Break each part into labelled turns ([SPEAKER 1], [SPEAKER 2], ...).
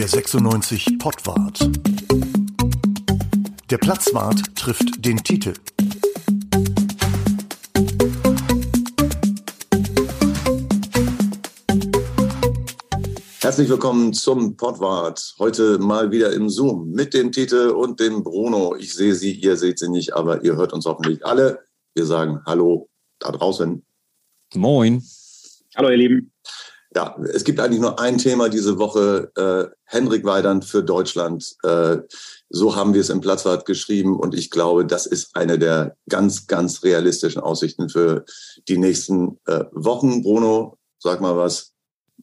[SPEAKER 1] Der 96 Pottwart. Der Platzwart trifft den Titel.
[SPEAKER 2] Herzlich willkommen zum Pottwart. Heute mal wieder im Zoom mit dem Titel und dem Bruno. Ich sehe Sie, ihr seht sie nicht, aber ihr hört uns hoffentlich alle. Wir sagen Hallo da draußen.
[SPEAKER 3] Moin.
[SPEAKER 4] Hallo, ihr Lieben.
[SPEAKER 2] Ja, es gibt eigentlich nur ein Thema diese Woche. Äh, Henrik Weidand für Deutschland. Äh, so haben wir es im Platzwart geschrieben. Und ich glaube, das ist eine der ganz, ganz realistischen Aussichten für die nächsten äh, Wochen. Bruno, sag mal was.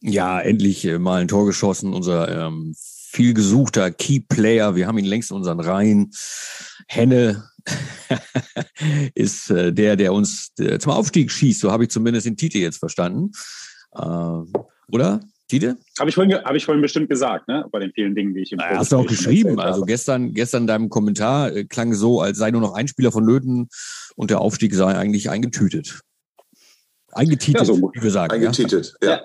[SPEAKER 3] Ja, endlich äh, mal ein Tor geschossen. Unser ähm, viel gesuchter Key Player. Wir haben ihn längst in unseren Reihen. Henne ist äh, der, der uns äh, zum Aufstieg schießt. So habe ich zumindest den Titel jetzt verstanden. Äh, oder? Tite?
[SPEAKER 4] Habe ich, vorhin, hab ich vorhin bestimmt gesagt, ne? bei den vielen Dingen, die ich im
[SPEAKER 3] naja, Hast du auch geschrieben. Also gestern, gestern deinem Kommentar äh, klang so, als sei nur noch ein Spieler von Löten und der Aufstieg sei eigentlich eingetütet. Eingetütet,
[SPEAKER 2] ja, so,
[SPEAKER 3] wie wir sagen.
[SPEAKER 2] Eingetütet, ja. ja.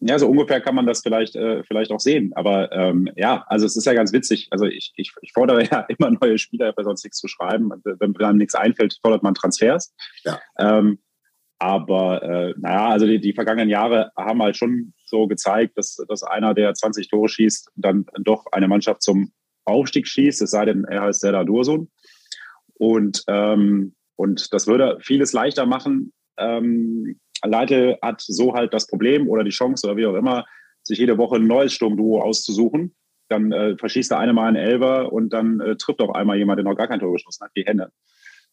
[SPEAKER 4] Ja, so ungefähr kann man das vielleicht, äh, vielleicht auch sehen. Aber ähm, ja, also es ist ja ganz witzig. Also ich, ich, ich fordere ja immer neue Spieler, habe sonst nichts zu schreiben. Wenn einem nichts einfällt, fordert man Transfers. Ja. Ähm, aber äh, naja, also die, die vergangenen Jahre haben halt schon so gezeigt, dass, dass einer, der 20 Tore schießt, dann doch eine Mannschaft zum Aufstieg schießt, es sei denn, er heißt Serdar Dursun. Und, ähm, und das würde vieles leichter machen. Ähm, Leitl hat so halt das Problem oder die Chance oder wie auch immer, sich jede Woche ein neues Sturmduo auszusuchen. Dann äh, verschießt der eine mal einen Elver und dann äh, trifft auf einmal jemand, der noch gar kein Tor geschossen hat, die Hände.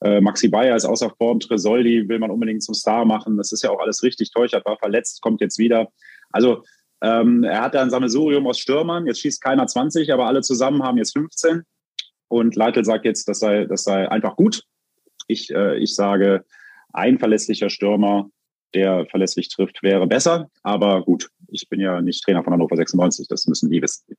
[SPEAKER 4] Äh, Maxi Bayer ist außer Form, Tresoldi will man unbedingt zum Star machen. Das ist ja auch alles richtig. Teuchert war verletzt, kommt jetzt wieder. Also ähm, er hat ein Sammelsurium aus Stürmern. Jetzt schießt keiner 20, aber alle zusammen haben jetzt 15. Und Leitl sagt jetzt, das sei, das sei einfach gut. Ich, äh, ich sage, ein verlässlicher Stürmer, der verlässlich trifft, wäre besser. Aber gut, ich bin ja nicht Trainer von Hannover 96. Das müssen die wissen.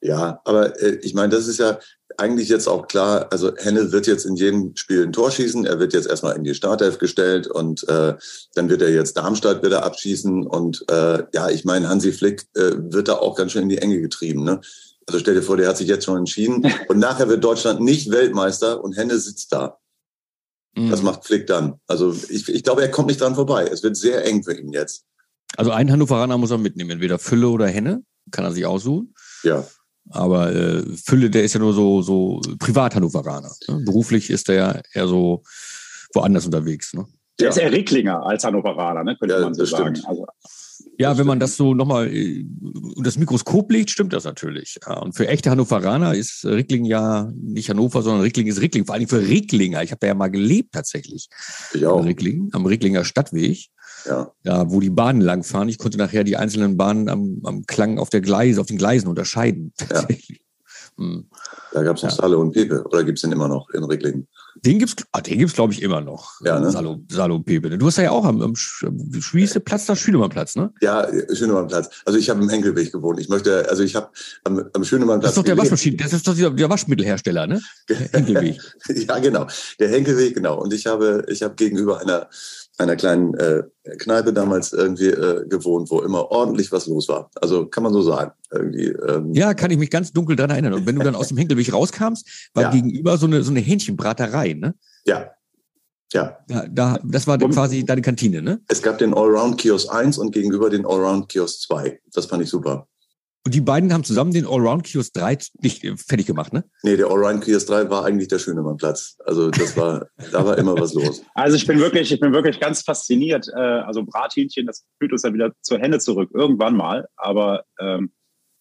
[SPEAKER 2] Ja, aber äh, ich meine, das ist ja eigentlich jetzt auch klar. Also Henne wird jetzt in jedem Spiel ein Tor schießen. Er wird jetzt erstmal in die Startelf gestellt und äh, dann wird er jetzt Darmstadt wieder abschießen. Und äh, ja, ich meine, Hansi Flick äh, wird da auch ganz schön in die Enge getrieben. Ne? Also stell dir vor, der hat sich jetzt schon entschieden. Und nachher wird Deutschland nicht Weltmeister und Henne sitzt da. Mhm. Das macht Flick dann. Also ich, ich glaube, er kommt nicht dran vorbei. Es wird sehr eng für ihn jetzt.
[SPEAKER 3] Also einen Hannoveraner muss er mitnehmen, entweder Fülle oder Henne. Kann er sich aussuchen.
[SPEAKER 2] Ja.
[SPEAKER 3] Aber äh, Fülle, der ist ja nur so, so Privat-Hannoveraner. Ne? Beruflich ist der ja eher so woanders unterwegs. Ne?
[SPEAKER 4] Der ja. ist eher Ricklinger als Hannoveraner, ne? könnte ja, man so sagen. Also,
[SPEAKER 3] ja, wenn man das so nochmal äh, unter das Mikroskop legt, stimmt das natürlich. Ja, und für echte Hannoveraner ist Rickling ja nicht Hannover, sondern Rickling ist Rickling. Vor allem für Ricklinger. Ich habe da ja mal gelebt tatsächlich.
[SPEAKER 2] Ich auch.
[SPEAKER 3] Rickling, am Ricklinger Stadtweg. Ja. Da, wo die Bahnen langfahren. Ich konnte nachher die einzelnen Bahnen am, am Klang auf der Gleise, auf den Gleisen unterscheiden.
[SPEAKER 2] Ja. Hm. Da gab es noch ja. Salo und Pepe. Oder gibt es den immer noch in Ricklingen?
[SPEAKER 3] Den gibt's, ah, den gibt's glaube ich immer noch.
[SPEAKER 2] Ja, ne?
[SPEAKER 3] Salo, Salo und Pepe. Du hast ja auch am, am Schwieseplatz, da Schünemannplatz, ne?
[SPEAKER 2] Ja, Schönemannplatz. Also ich habe im Henkelweg gewohnt. Ich möchte, also ich habe am, am Schönemannplatz.
[SPEAKER 3] Das ist doch der Waschmaschine, das ist doch der Waschmittelhersteller, ne?
[SPEAKER 2] Henkelweg. ja, genau. Der Henkelweg, genau. Und ich habe, ich habe gegenüber einer einer kleinen äh, Kneipe damals irgendwie äh, gewohnt, wo immer ordentlich was los war. Also kann man so sagen. Irgendwie,
[SPEAKER 3] ähm, ja, kann ich mich ganz dunkel dran erinnern. Und wenn du dann aus dem Hinkelweg rauskamst, war ja. gegenüber so eine, so eine Hähnchenbraterei, ne?
[SPEAKER 2] Ja. Ja.
[SPEAKER 3] ja da, das war und quasi deine Kantine, ne?
[SPEAKER 2] Es gab den Allround Kiosk 1 und gegenüber den Allround Kiosk 2. Das fand ich super.
[SPEAKER 3] Und die beiden haben zusammen den Allround Kiosk 3 nicht fertig gemacht, ne?
[SPEAKER 2] Nee, der Allround Kiosk 3 war eigentlich der Schönemannplatz. Also das war, da war immer was los.
[SPEAKER 4] Also ich bin wirklich, ich bin wirklich ganz fasziniert. Äh, also Brathähnchen, das führt uns ja wieder zur Hände zurück, irgendwann mal. Aber ähm,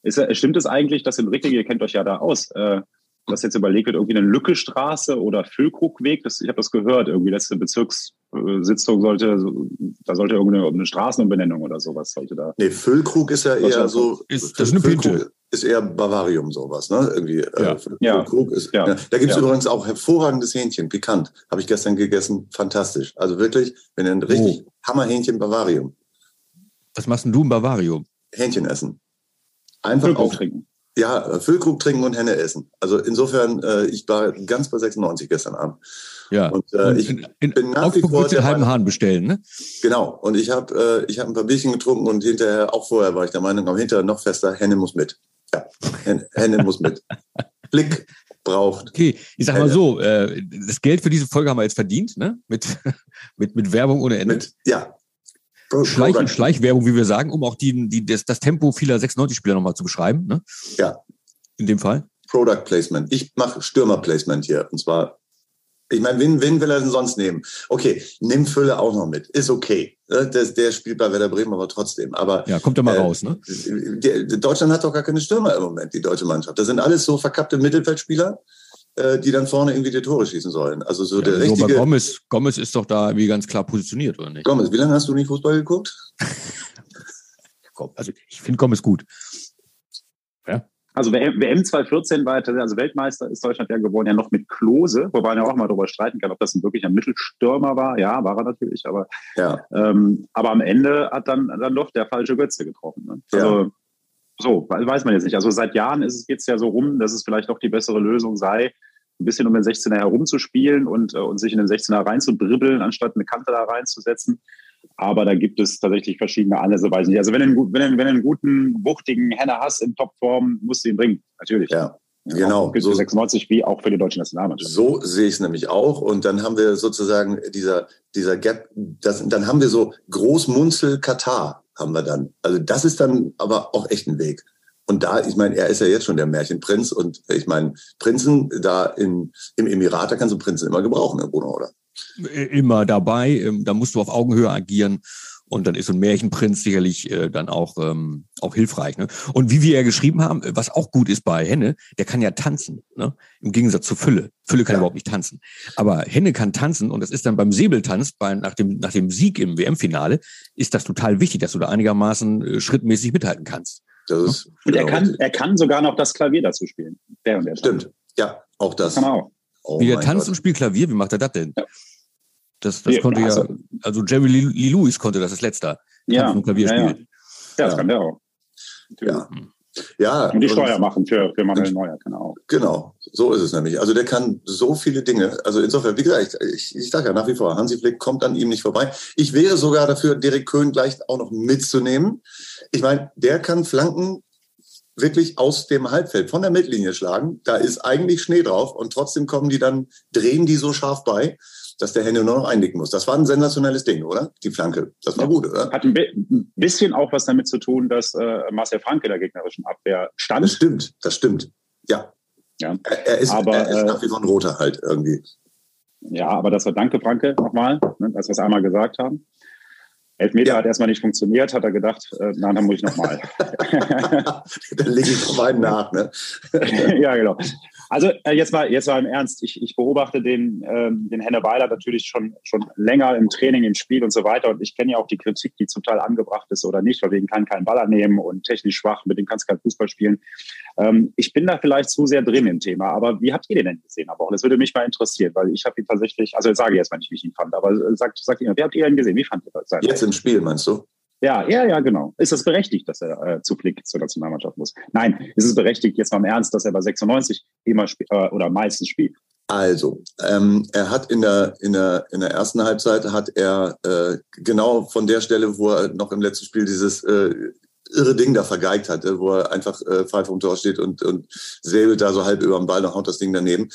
[SPEAKER 4] ist, stimmt es eigentlich, dass im Rickling, ihr kennt euch ja da aus, äh, dass jetzt überlegt wird, irgendwie eine Lückestraße oder Füllkrugweg, das, ich habe das gehört, irgendwie letzte Bezirkssitzung sollte, da sollte irgendeine Straßenumbenennung oder sowas sollte da.
[SPEAKER 2] Nee, Füllkrug ist ja eher so,
[SPEAKER 3] ist, das ist eine Pinte.
[SPEAKER 2] Ist eher Bavarium sowas, ne? Irgendwie.
[SPEAKER 3] Äh, ja.
[SPEAKER 2] Äh, Füllkrug ist. Ja. ja. Da gibt's ja. übrigens auch hervorragendes Hähnchen, pikant. Habe ich gestern gegessen, fantastisch. Also wirklich, wenn ein richtig oh. Hammerhähnchen Bavarium.
[SPEAKER 3] Was machst denn du im Bavarium?
[SPEAKER 2] Hähnchen essen. Einfach
[SPEAKER 4] Füllkrug trinken.
[SPEAKER 2] Ja, Füllkrug trinken und Henne essen. Also insofern, äh, ich war ganz bei 96 gestern Abend.
[SPEAKER 3] Ja. Und äh, ich in, in bin nach wie vor den halben Hahn bestellen, ne?
[SPEAKER 2] Genau. Und ich habe äh, ich ein paar Bierchen getrunken und hinterher, auch vorher war ich der Meinung, aber hinterher noch fester, Henne muss mit. Ja, Henne muss mit. Blick braucht.
[SPEAKER 3] Okay, ich sag mal so, äh, das Geld für diese Folge haben wir jetzt verdient, ne? Mit, mit, mit Werbung ohne Ende. Mit,
[SPEAKER 2] ja.
[SPEAKER 3] Schleich, Schleichwerbung, wie wir sagen, um auch die, die, das, das Tempo vieler 96-Spieler nochmal zu beschreiben. Ne?
[SPEAKER 2] Ja.
[SPEAKER 3] In dem Fall.
[SPEAKER 2] Product Placement. Ich mache Stürmer-Placement hier. Und zwar ich meine, wen, wen will er denn sonst nehmen? Okay, nimm Fülle auch noch mit. Ist okay. Ne? Der, der spielt bei Werder Bremen aber trotzdem. Aber,
[SPEAKER 3] ja, kommt er mal äh, raus, ne?
[SPEAKER 2] Der, Deutschland hat doch gar keine Stürmer im Moment, die deutsche Mannschaft. Das sind alles so verkappte Mittelfeldspieler, die dann vorne irgendwie die Tore schießen sollen. Also so ja, der richtige. Aber
[SPEAKER 3] Gomez, Gomez ist doch da wie ganz klar positioniert, oder nicht?
[SPEAKER 2] Gomez, wie lange hast du nicht Fußball geguckt?
[SPEAKER 3] also ich finde Gomez gut.
[SPEAKER 4] Ja. Also WM 2014 war er also Weltmeister ist Deutschland ja geworden, ja noch mit Klose, wobei man ja auch mal darüber streiten kann, ob das ein wirklicher Mittelstürmer war. Ja, war er natürlich, aber, ja. ähm, aber am Ende hat dann, dann doch der falsche Götze getroffen. Ne? Also, ja. so, weiß man jetzt nicht. Also seit Jahren ist es jetzt ja so rum, dass es vielleicht doch die bessere Lösung sei, ein bisschen um den 16er herumzuspielen und, äh, und sich in den 16er reinzudribbeln, anstatt eine Kante da reinzusetzen. Aber da gibt es tatsächlich verschiedene Anlässe, weiß nicht. Also wenn du, wenn du, wenn du einen guten, wuchtigen Henner hast in Topform, musst du ihn bringen. Natürlich.
[SPEAKER 2] Ja. Genau.
[SPEAKER 4] So 96 wie auch für die deutsche Nationalmannschaft.
[SPEAKER 2] So sehe ich es nämlich auch. Und dann haben wir sozusagen dieser, dieser Gap, das, dann haben wir so Großmunzel Katar haben wir dann. Also das ist dann aber auch echt ein Weg. Und da, ich meine, er ist ja jetzt schon der Märchenprinz und ich meine, Prinzen da in, im Emirat, da kannst du Prinzen immer gebrauchen, Herr Bruno, oder?
[SPEAKER 3] immer dabei. Ähm, da musst du auf Augenhöhe agieren. Und dann ist so ein Märchenprinz sicherlich äh, dann auch, ähm, auch hilfreich. Ne? Und wie wir ja geschrieben haben, was auch gut ist bei Henne, der kann ja tanzen. Ne? Im Gegensatz zu Fülle. Fülle kann ja. überhaupt nicht tanzen. Aber Henne kann tanzen und das ist dann beim Säbeltanz, bei, nach, dem, nach dem Sieg im WM-Finale, ist das total wichtig, dass du da einigermaßen äh, schrittmäßig mithalten kannst.
[SPEAKER 4] Das ist und er kann, er kann sogar noch das Klavier dazu spielen.
[SPEAKER 2] Der und der Stimmt. Ja, auch das. das kann
[SPEAKER 3] er auch. Oh wie der tanzt Gott. und spielt Klavier, wie macht er das denn? Ja. Das, das ja, konnte also, ja, also Jerry Lee Lewis konnte das als letzter.
[SPEAKER 4] Ja, Klavier ja, ja. ja, das kann der auch.
[SPEAKER 2] Ja. Ja.
[SPEAKER 4] Und die Steuer machen für, für Manuel Neuer,
[SPEAKER 2] genau. Genau, so ist es nämlich. Also der kann so viele Dinge. Also insofern, wie gesagt, ich, ich sage ja nach wie vor, Hansi Flick kommt an ihm nicht vorbei. Ich wäre sogar dafür, Derek Köhn gleich auch noch mitzunehmen. Ich meine, der kann Flanken wirklich aus dem Halbfeld, von der Mittellinie schlagen. Da ist eigentlich Schnee drauf und trotzdem kommen die dann, drehen die so scharf bei dass der Hände nur noch einnicken muss. Das war ein sensationelles Ding, oder? Die Flanke. Das war ja. gut, oder?
[SPEAKER 4] Hat ein bisschen auch was damit zu tun, dass äh, Marcel Franke der gegnerischen Abwehr stand.
[SPEAKER 2] Das stimmt, das stimmt. Ja.
[SPEAKER 4] ja.
[SPEAKER 2] Er, er ist, aber, er ist äh, nach wie vor ein Roter halt irgendwie.
[SPEAKER 4] Ja, aber das war Danke, Franke, nochmal, ne, dass wir es einmal gesagt haben. Elfmeter ja. hat erstmal nicht funktioniert, hat er gedacht, äh, nein, dann muss ich nochmal.
[SPEAKER 2] dann lege ich noch einen nach, ne?
[SPEAKER 4] ja, genau. Also äh, jetzt mal, jetzt mal im Ernst. Ich, ich beobachte den, ähm, den Henne Weiler natürlich schon, schon länger im Training, im Spiel und so weiter. Und ich kenne ja auch die Kritik, die zum Teil angebracht ist oder nicht, weil wegen kann keinen Baller nehmen und technisch schwach, mit dem kannst du kein Fußball spielen. Ähm, ich bin da vielleicht zu sehr drin im Thema. Aber wie habt ihr den denn gesehen am Das würde mich mal interessieren, weil ich habe ihn tatsächlich, also sage jetzt mal nicht, wie ich ihn fand, aber sagt, sagt ihr, wie habt ihr ihn gesehen? Wie fand ihr das?
[SPEAKER 2] Jetzt im Spiel, meinst du?
[SPEAKER 4] Ja, ja, ja, genau. Ist das berechtigt, dass er äh, zu Flick zur Nationalmannschaft muss? Nein, ist es berechtigt, jetzt mal im Ernst, dass er bei 96 immer äh, oder meistens spielt?
[SPEAKER 2] Also, ähm, er hat in der, in, der, in der ersten Halbzeit hat er äh, genau von der Stelle, wo er noch im letzten Spiel dieses äh, irre Ding da vergeigt hatte, wo er einfach äh, frei vom Tor steht und, und säbelt da so halb über den Ball und haut das Ding daneben.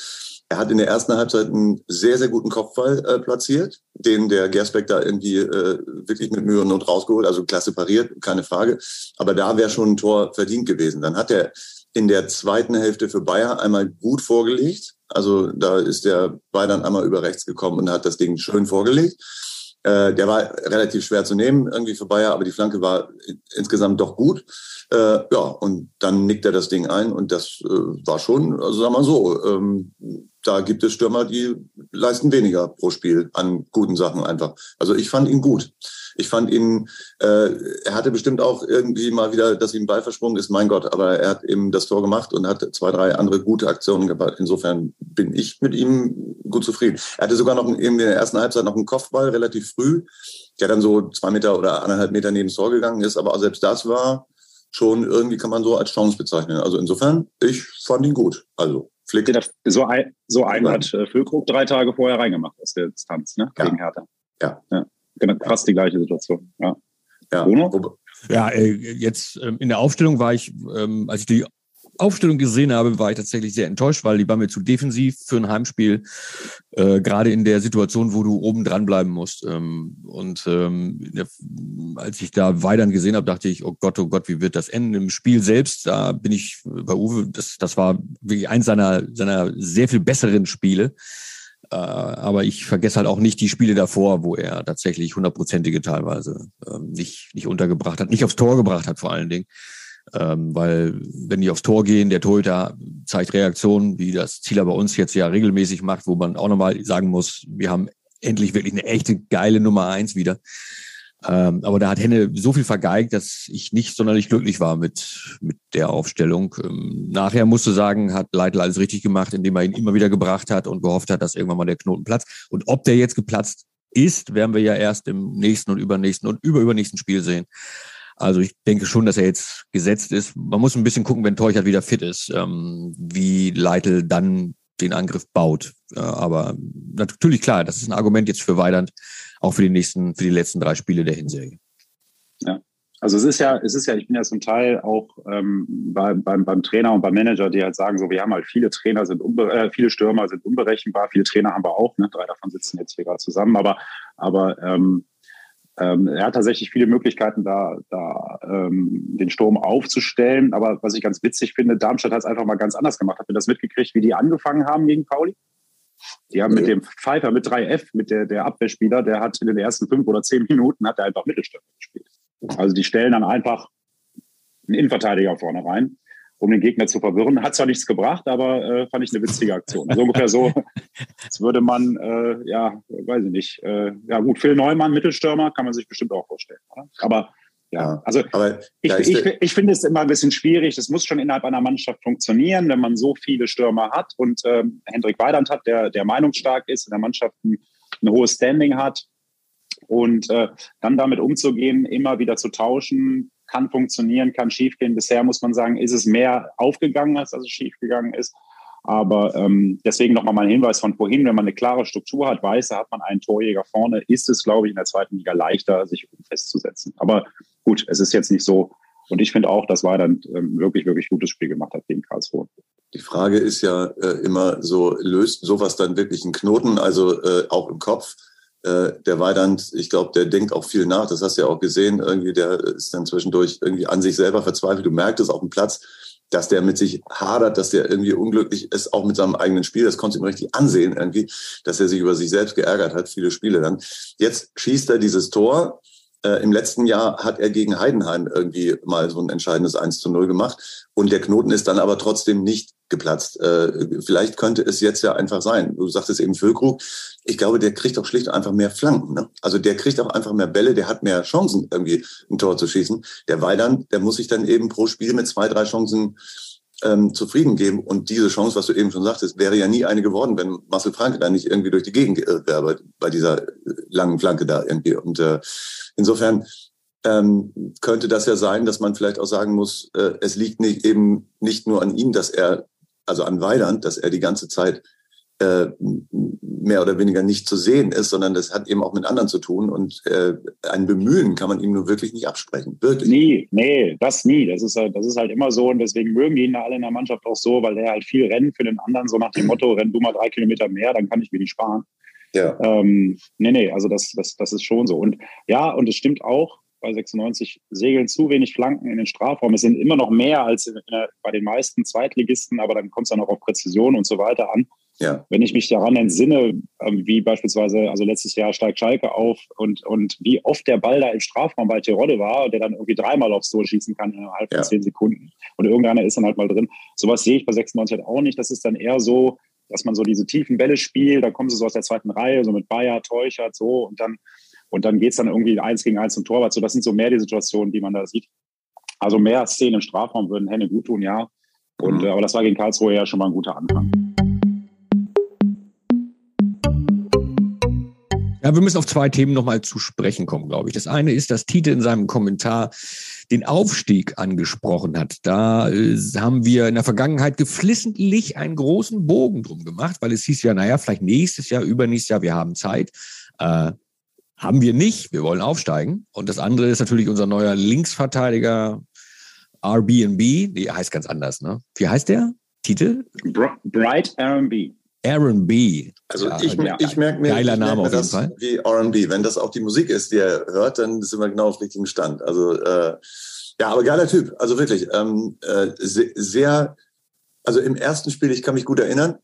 [SPEAKER 2] Er hat in der ersten Halbzeit einen sehr, sehr guten Kopfball äh, platziert, den der Gersbeck da irgendwie äh, wirklich mit Mühe und Not rausgeholt, also klasse pariert, keine Frage. Aber da wäre schon ein Tor verdient gewesen. Dann hat er in der zweiten Hälfte für Bayer einmal gut vorgelegt. Also da ist der Ball dann einmal über rechts gekommen und hat das Ding schön vorgelegt. Äh, der war relativ schwer zu nehmen irgendwie für Bayer, aber die Flanke war insgesamt doch gut. Äh, ja, und dann nickt er das Ding ein und das äh, war schon, also sagen wir so, ähm, da gibt es Stürmer, die leisten weniger pro Spiel an guten Sachen einfach. Also ich fand ihn gut. Ich fand ihn, äh, er hatte bestimmt auch irgendwie mal wieder, dass ihm Ball versprungen ist, mein Gott, aber er hat eben das Tor gemacht und hat zwei, drei andere gute Aktionen gebracht. Insofern bin ich mit ihm gut zufrieden. Er hatte sogar noch in der ersten Halbzeit noch einen Kopfball relativ früh, der dann so zwei Meter oder anderthalb Meter neben das Tor gegangen ist, aber selbst das war schon irgendwie kann man so als Chance bezeichnen. Also insofern, ich fand ihn gut. Also
[SPEAKER 4] Flick. So ein, so ein hat äh, Füllkrug drei Tage vorher reingemacht aus der Distanz, ne? Gegen ja. Hertha.
[SPEAKER 2] Ja.
[SPEAKER 4] ja. Genau, fast die gleiche Situation. Ja.
[SPEAKER 3] Ja, Bruno? ja äh, jetzt ähm, in der Aufstellung war ich, ähm, als ich die Aufstellung gesehen habe, war ich tatsächlich sehr enttäuscht, weil die war mir zu defensiv für ein Heimspiel, äh, gerade in der Situation, wo du oben dran bleiben musst. Ähm, und ähm, als ich da Weidern gesehen habe, dachte ich, oh Gott, oh Gott, wie wird das enden? Im Spiel selbst, da bin ich bei Uwe, das, das war wirklich eins seiner, seiner sehr viel besseren Spiele. Äh, aber ich vergesse halt auch nicht die Spiele davor, wo er tatsächlich hundertprozentige teilweise ähm, nicht, nicht untergebracht hat, nicht aufs Tor gebracht hat vor allen Dingen. Ähm, weil wenn die aufs Tor gehen, der Torhüter zeigt Reaktionen, wie das Zieler bei uns jetzt ja regelmäßig macht, wo man auch nochmal sagen muss, wir haben endlich wirklich eine echte geile Nummer eins wieder. Ähm, aber da hat Henne so viel vergeigt, dass ich nicht sonderlich glücklich war mit, mit der Aufstellung. Ähm, nachher musste sagen, hat Leitl alles richtig gemacht, indem er ihn immer wieder gebracht hat und gehofft hat, dass irgendwann mal der Knoten platzt. Und ob der jetzt geplatzt ist, werden wir ja erst im nächsten und übernächsten und überübernächsten Spiel sehen. Also ich denke schon, dass er jetzt gesetzt ist. Man muss ein bisschen gucken, wenn Teuchert wieder fit ist, ähm, wie Leitl dann den Angriff baut. Äh, aber natürlich klar, das ist ein Argument jetzt für Weidand, auch für die nächsten, für die letzten drei Spiele der Hinserie.
[SPEAKER 4] Ja. Also es ist ja, es ist ja, ich bin ja zum Teil auch ähm, bei, beim, beim Trainer und beim Manager, die halt sagen, so wir haben halt viele Trainer sind äh, viele Stürmer sind unberechenbar, viele Trainer haben wir auch, ne? drei davon sitzen jetzt hier gerade zusammen, aber aber ähm, ähm, er hat tatsächlich viele Möglichkeiten, da, da ähm, den Sturm aufzustellen. Aber was ich ganz witzig finde, Darmstadt hat es einfach mal ganz anders gemacht. Habt ihr das mitgekriegt, wie die angefangen haben gegen Pauli? Die haben mit dem Pfeiffer, mit 3F, mit der, der Abwehrspieler, der hat in den ersten fünf oder zehn Minuten hat er einfach Mittelstürmer gespielt. Also die stellen dann einfach einen Innenverteidiger vorne rein um den Gegner zu verwirren. Hat zwar nichts gebracht, aber äh, fand ich eine witzige Aktion. Also ungefähr so, als würde man, äh, ja, weiß ich nicht, äh, ja gut, Phil Neumann, Mittelstürmer, kann man sich bestimmt auch vorstellen. Oder? Aber ja, also aber ich, ich, ich finde es immer ein bisschen schwierig. Es muss schon innerhalb einer Mannschaft funktionieren, wenn man so viele Stürmer hat und ähm, Hendrik Weidand hat, der, der meinungsstark ist, in der Mannschaft ein, ein hohes Standing hat. Und äh, dann damit umzugehen, immer wieder zu tauschen, kann funktionieren, kann schiefgehen. Bisher muss man sagen, ist es mehr aufgegangen, als dass es schiefgegangen ist. Aber ähm, deswegen nochmal mein Hinweis von vorhin, wenn man eine klare Struktur hat, weiß, da hat man einen Torjäger vorne, ist es, glaube ich, in der zweiten Liga leichter, sich festzusetzen. Aber gut, es ist jetzt nicht so. Und ich finde auch, das war dann ähm, wirklich, wirklich gutes Spiel gemacht hat gegen Karlsruhe.
[SPEAKER 2] Die Frage ist ja äh, immer so, löst sowas dann wirklich einen Knoten, also äh, auch im Kopf? Äh, der war dann, ich glaube, der denkt auch viel nach. Das hast du ja auch gesehen. Irgendwie, der ist dann zwischendurch irgendwie an sich selber verzweifelt. Du merkst es auf dem Platz, dass der mit sich hadert, dass der irgendwie unglücklich ist, auch mit seinem eigenen Spiel. Das konnte ihm richtig ansehen irgendwie, dass er sich über sich selbst geärgert hat, viele Spiele dann. Jetzt schießt er dieses Tor äh, Im letzten Jahr hat er gegen Heidenheim irgendwie mal so ein entscheidendes 1 zu 0 gemacht. Und der Knoten ist dann aber trotzdem nicht geplatzt. Äh, vielleicht könnte es jetzt ja einfach sein. Du sagtest eben Füllkrug. Ich glaube, der kriegt auch schlicht einfach mehr Flanken. Ne? Also der kriegt auch einfach mehr Bälle, der hat mehr Chancen, irgendwie ein Tor zu schießen. Der Weidern, der muss sich dann eben pro Spiel mit zwei, drei Chancen ähm, zufrieden geben. Und diese Chance, was du eben schon sagtest, wäre ja nie eine geworden, wenn Marcel Franke da nicht irgendwie durch die Gegend geirrt wäre bei, bei dieser langen Flanke da irgendwie. Und äh, insofern ähm, könnte das ja sein, dass man vielleicht auch sagen muss, äh, es liegt nicht eben nicht nur an ihm, dass er, also an Weiland, dass er die ganze Zeit äh, mehr oder weniger nicht zu sehen ist, sondern das hat eben auch mit anderen zu tun. Und äh, ein Bemühen kann man ihm nur wirklich nicht absprechen. Wirklich.
[SPEAKER 4] Nie, nee, das nie. Das ist halt, das ist halt immer so und deswegen mögen die ihn alle in der Mannschaft auch so, weil er halt viel rennt für den anderen, so nach dem Motto, renn du mal drei Kilometer mehr, dann kann ich mir die sparen. Ja. Ähm, nee, nee, also das, das, das ist schon so. Und ja, und es stimmt auch, bei 96 segeln zu wenig Flanken in den Strafraum. Es sind immer noch mehr als in, in, bei den meisten Zweitligisten, aber dann kommt es dann auch auf Präzision und so weiter an. Ja. Wenn ich mich daran entsinne, ähm, wie beispielsweise, also letztes Jahr steigt Schalke auf und, und wie oft der Ball da im Strafraum bei Tirode war, der dann irgendwie dreimal aufs Tor schießen kann innerhalb ja. von zehn Sekunden. Und irgendeiner ist dann halt mal drin. Sowas sehe ich bei 96 halt auch nicht. Das ist dann eher so, dass man so diese tiefen Bälle spielt, da kommen sie so aus der zweiten Reihe, so mit Bayer, Teuchert, so, und dann, und dann geht's dann irgendwie eins gegen eins zum Torwart. So, das sind so mehr die Situationen, die man da sieht. Also mehr Szenen im Strafraum würden Henne gut tun, ja. Und, mhm. äh, aber das war gegen Karlsruhe ja schon mal ein guter Anfang.
[SPEAKER 3] Ja, wir müssen auf zwei Themen nochmal zu sprechen kommen, glaube ich. Das eine ist, dass Tite in seinem Kommentar den Aufstieg angesprochen hat. Da äh, haben wir in der Vergangenheit geflissentlich einen großen Bogen drum gemacht, weil es hieß ja, naja, vielleicht nächstes Jahr, übernächstes Jahr, wir haben Zeit. Äh, haben wir nicht, wir wollen aufsteigen. Und das andere ist natürlich unser neuer Linksverteidiger Airbnb, die heißt ganz anders, ne? Wie heißt der Titel?
[SPEAKER 4] Bright R&B.
[SPEAKER 2] R&B. Also ja, ich, ja, ich merke mir,
[SPEAKER 3] geiler
[SPEAKER 2] ich
[SPEAKER 3] Name
[SPEAKER 2] merk
[SPEAKER 3] auf jeden Fall.
[SPEAKER 2] wie R&B. Wenn das auch die Musik ist, die er hört, dann sind wir genau auf richtigen Stand. Also äh, ja, aber geiler Typ. Also wirklich ähm, äh, sehr. Also im ersten Spiel, ich kann mich gut erinnern,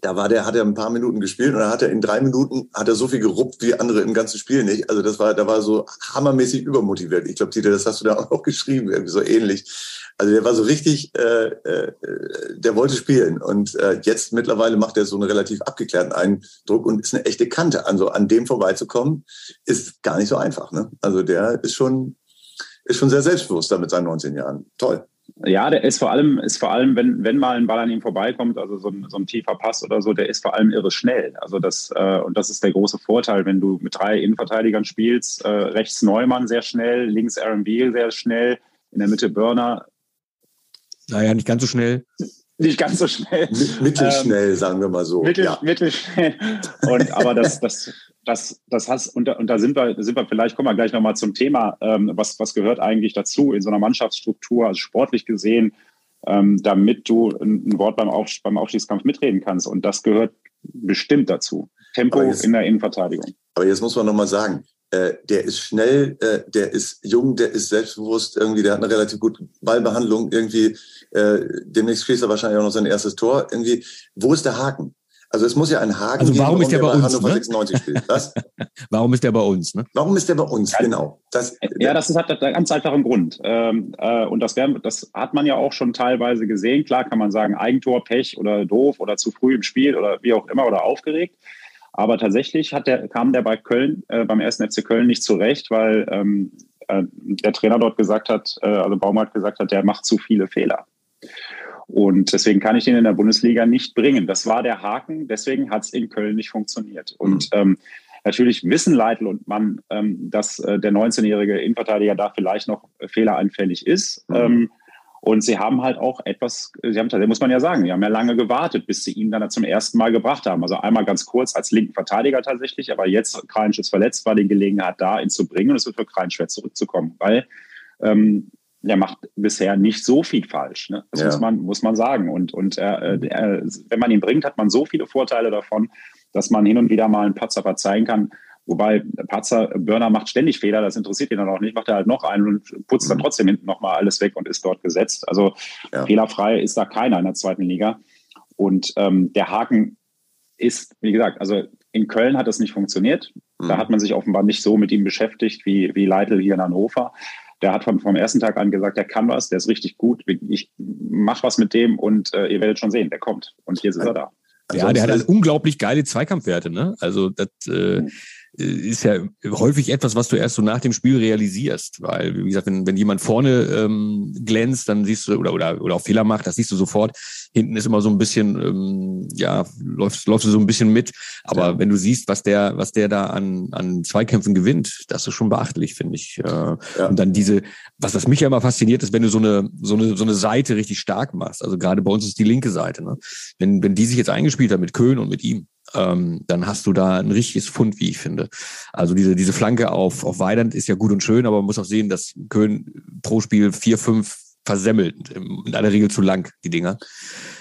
[SPEAKER 2] da war der, hat er ein paar Minuten gespielt und dann hat er in drei Minuten hat er so viel geruppt wie andere im ganzen Spiel nicht. Also das war, da war so hammermäßig übermotiviert. Ich glaube, Tite, das hast du da auch geschrieben, irgendwie so ähnlich. Also der war so richtig, äh, äh, der wollte spielen und äh, jetzt mittlerweile macht er so einen relativ abgeklärten Eindruck und ist eine echte Kante. Also an dem vorbeizukommen ist gar nicht so einfach. Ne? Also der ist schon, ist schon sehr selbstbewusst da mit seinen 19 Jahren. Toll.
[SPEAKER 4] Ja, der ist vor allem, ist vor allem, wenn, wenn mal ein Ball an ihm vorbeikommt, also so ein, so ein tiefer Pass oder so, der ist vor allem irre schnell. Also das, äh, und das ist der große Vorteil, wenn du mit drei Innenverteidigern spielst, äh, rechts Neumann sehr schnell, links RB sehr schnell, in der Mitte Burner.
[SPEAKER 3] Naja, nicht ganz so schnell.
[SPEAKER 4] Nicht ganz so schnell.
[SPEAKER 2] Mittelschnell, ähm, sagen wir mal so.
[SPEAKER 4] Mittel, ja. Mittelschnell. Und, aber das, das, das, das hast, und da, und da sind wir, sind wir vielleicht, kommen wir gleich nochmal zum Thema, ähm, was, was gehört eigentlich dazu in so einer Mannschaftsstruktur, also sportlich gesehen, ähm, damit du ein, ein Wort beim, Auf, beim Aufstiegskampf mitreden kannst. Und das gehört bestimmt dazu. Tempo jetzt, in der Innenverteidigung.
[SPEAKER 2] Aber jetzt muss man nochmal sagen, äh, der ist schnell, äh, der ist jung, der ist selbstbewusst, irgendwie, der hat eine relativ gute Ballbehandlung, irgendwie, äh, demnächst schießt er wahrscheinlich auch noch sein erstes Tor. Irgendwie, wo ist der Haken? Also es muss ja ein Haken
[SPEAKER 3] also warum geben, ist der bei, uns,
[SPEAKER 2] ne? 96 spielt. Was?
[SPEAKER 3] warum ist der bei uns? Ne?
[SPEAKER 2] Warum ist der bei uns? Ja, genau.
[SPEAKER 4] Das, ja, das ist, hat einen ganz einfachen Grund. Ähm, äh, und das, wär, das hat man ja auch schon teilweise gesehen. Klar kann man sagen, Eigentor, Pech oder doof oder zu früh im Spiel oder wie auch immer oder aufgeregt. Aber tatsächlich hat der, kam der bei Köln, äh, beim ersten FC Köln nicht zurecht, weil ähm, äh, der Trainer dort gesagt hat, äh, also Baumart gesagt hat, der macht zu viele Fehler. Und deswegen kann ich den in der Bundesliga nicht bringen. Das war der Haken. Deswegen hat es in Köln nicht funktioniert. Und mhm. ähm, natürlich wissen Leitl und Mann, ähm, dass äh, der 19-jährige Innenverteidiger da vielleicht noch fehleranfällig ist. Mhm. Und sie haben halt auch etwas, sie haben, muss man ja sagen, die haben ja lange gewartet, bis sie ihn dann zum ersten Mal gebracht haben. Also einmal ganz kurz als linken Verteidiger tatsächlich, aber jetzt Kreinsch ist verletzt, war die Gelegenheit da, ihn zu bringen und es wird für Kreinsch schwer zurückzukommen, weil ähm, der macht bisher nicht so viel falsch. Ne? Das ja. muss, man, muss man sagen. Und, und äh, äh, wenn man ihn bringt, hat man so viele Vorteile davon, dass man hin und wieder mal einen Patzer verzeihen kann. Wobei Patzer, Burner macht ständig Fehler, das interessiert ihn dann auch nicht, macht er halt noch einen und putzt mhm. dann trotzdem hinten nochmal alles weg und ist dort gesetzt. Also ja. fehlerfrei ist da keiner in der zweiten Liga. Und ähm, der Haken ist, wie gesagt, also in Köln hat das nicht funktioniert. Mhm. Da hat man sich offenbar nicht so mit ihm beschäftigt wie, wie Leitl hier in Hannover. Der hat vom, vom ersten Tag an gesagt, der kann was, der ist richtig gut. Ich mach was mit dem und äh, ihr werdet schon sehen, der kommt. Und jetzt ist er da.
[SPEAKER 3] Ja, der hat halt unglaublich geile Zweikampfwerte, ne? Also das äh, mhm ist ja häufig etwas, was du erst so nach dem Spiel realisierst. Weil, wie gesagt, wenn, wenn jemand vorne ähm, glänzt, dann siehst du, oder, oder, oder auch Fehler macht, das siehst du sofort. Hinten ist immer so ein bisschen, ähm, ja, läufst, läufst du so ein bisschen mit. Aber ja. wenn du siehst, was der, was der da an, an Zweikämpfen gewinnt, das ist schon beachtlich, finde ich. Äh, ja. Und dann diese, was, was mich ja immer fasziniert, ist, wenn du so eine, so eine, so eine Seite richtig stark machst. Also gerade bei uns ist die linke Seite, ne? Wenn, wenn die sich jetzt eingespielt hat mit Köhn und mit ihm, ähm, dann hast du da ein richtiges Fund, wie ich finde. Also diese, diese Flanke auf, auf Weidand ist ja gut und schön, aber man muss auch sehen, dass Köln pro Spiel vier, fünf versemmelt, in aller Regel zu lang, die Dinger.